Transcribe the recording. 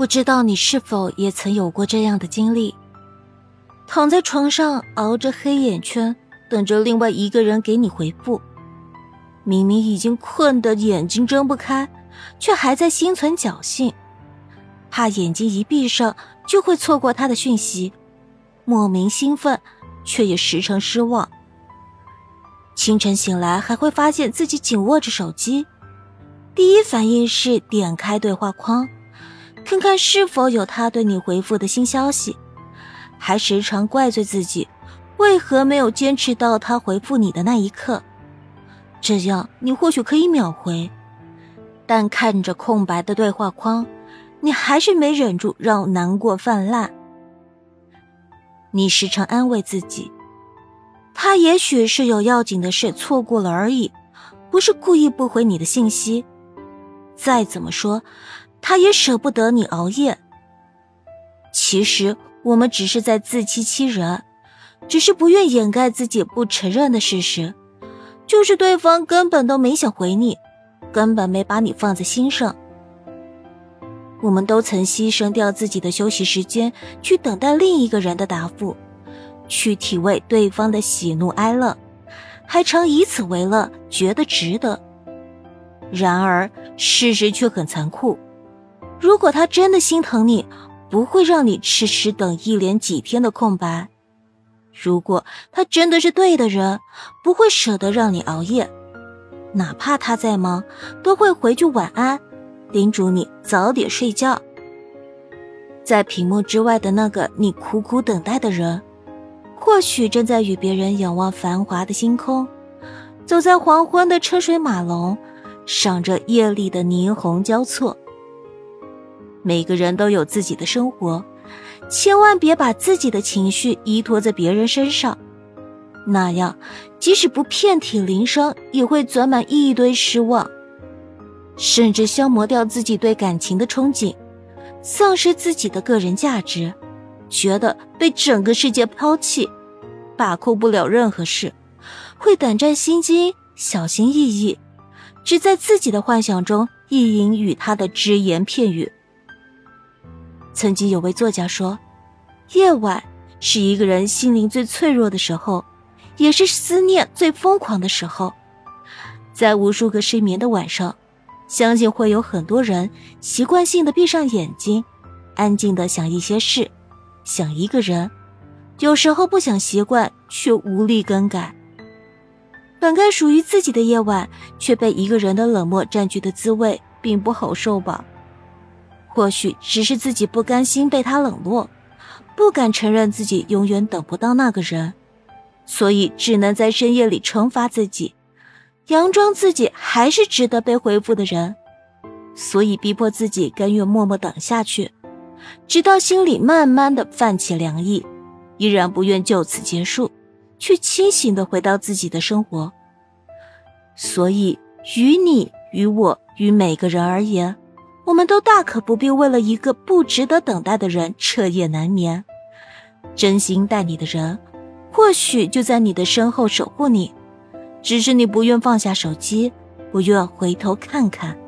不知道你是否也曾有过这样的经历？躺在床上熬着黑眼圈，等着另外一个人给你回复。明明已经困得眼睛睁不开，却还在心存侥幸，怕眼睛一闭上就会错过他的讯息，莫名兴奋，却也时常失望。清晨醒来还会发现自己紧握着手机，第一反应是点开对话框。看看是否有他对你回复的新消息，还时常怪罪自己，为何没有坚持到他回复你的那一刻？这样你或许可以秒回，但看着空白的对话框，你还是没忍住让难过泛滥。你时常安慰自己，他也许是有要紧的事错过了而已，不是故意不回你的信息。再怎么说。他也舍不得你熬夜。其实我们只是在自欺欺人，只是不愿掩盖自己不承认的事实，就是对方根本都没想回你，根本没把你放在心上。我们都曾牺牲掉自己的休息时间，去等待另一个人的答复，去体味对方的喜怒哀乐，还常以此为乐，觉得值得。然而事实却很残酷。如果他真的心疼你，不会让你迟迟等一连几天的空白；如果他真的是对的人，不会舍得让你熬夜，哪怕他再忙，都会回句晚安，叮嘱你早点睡觉。在屏幕之外的那个你苦苦等待的人，或许正在与别人仰望繁华的星空，走在黄昏的车水马龙，赏着夜里的霓虹交错。每个人都有自己的生活，千万别把自己的情绪依托在别人身上，那样即使不遍体鳞伤，也会攒满一堆失望，甚至消磨掉自己对感情的憧憬，丧失自己的个人价值，觉得被整个世界抛弃，把控不了任何事，会胆战心惊，小心翼翼，只在自己的幻想中意淫与他的只言片语。曾经有位作家说：“夜晚是一个人心灵最脆弱的时候，也是思念最疯狂的时候。在无数个失眠的晚上，相信会有很多人习惯性的闭上眼睛，安静的想一些事，想一个人。有时候不想习惯，却无力更改。本该属于自己的夜晚，却被一个人的冷漠占据的滋味，并不好受吧。”或许只是自己不甘心被他冷落，不敢承认自己永远等不到那个人，所以只能在深夜里惩罚自己，佯装自己还是值得被回复的人，所以逼迫自己甘愿默默等下去，直到心里慢慢的泛起凉意，依然不愿就此结束，却清醒的回到自己的生活。所以，于你、于我、于每个人而言。我们都大可不必为了一个不值得等待的人彻夜难眠。真心待你的人，或许就在你的身后守护你，只是你不愿放下手机，不愿回头看看。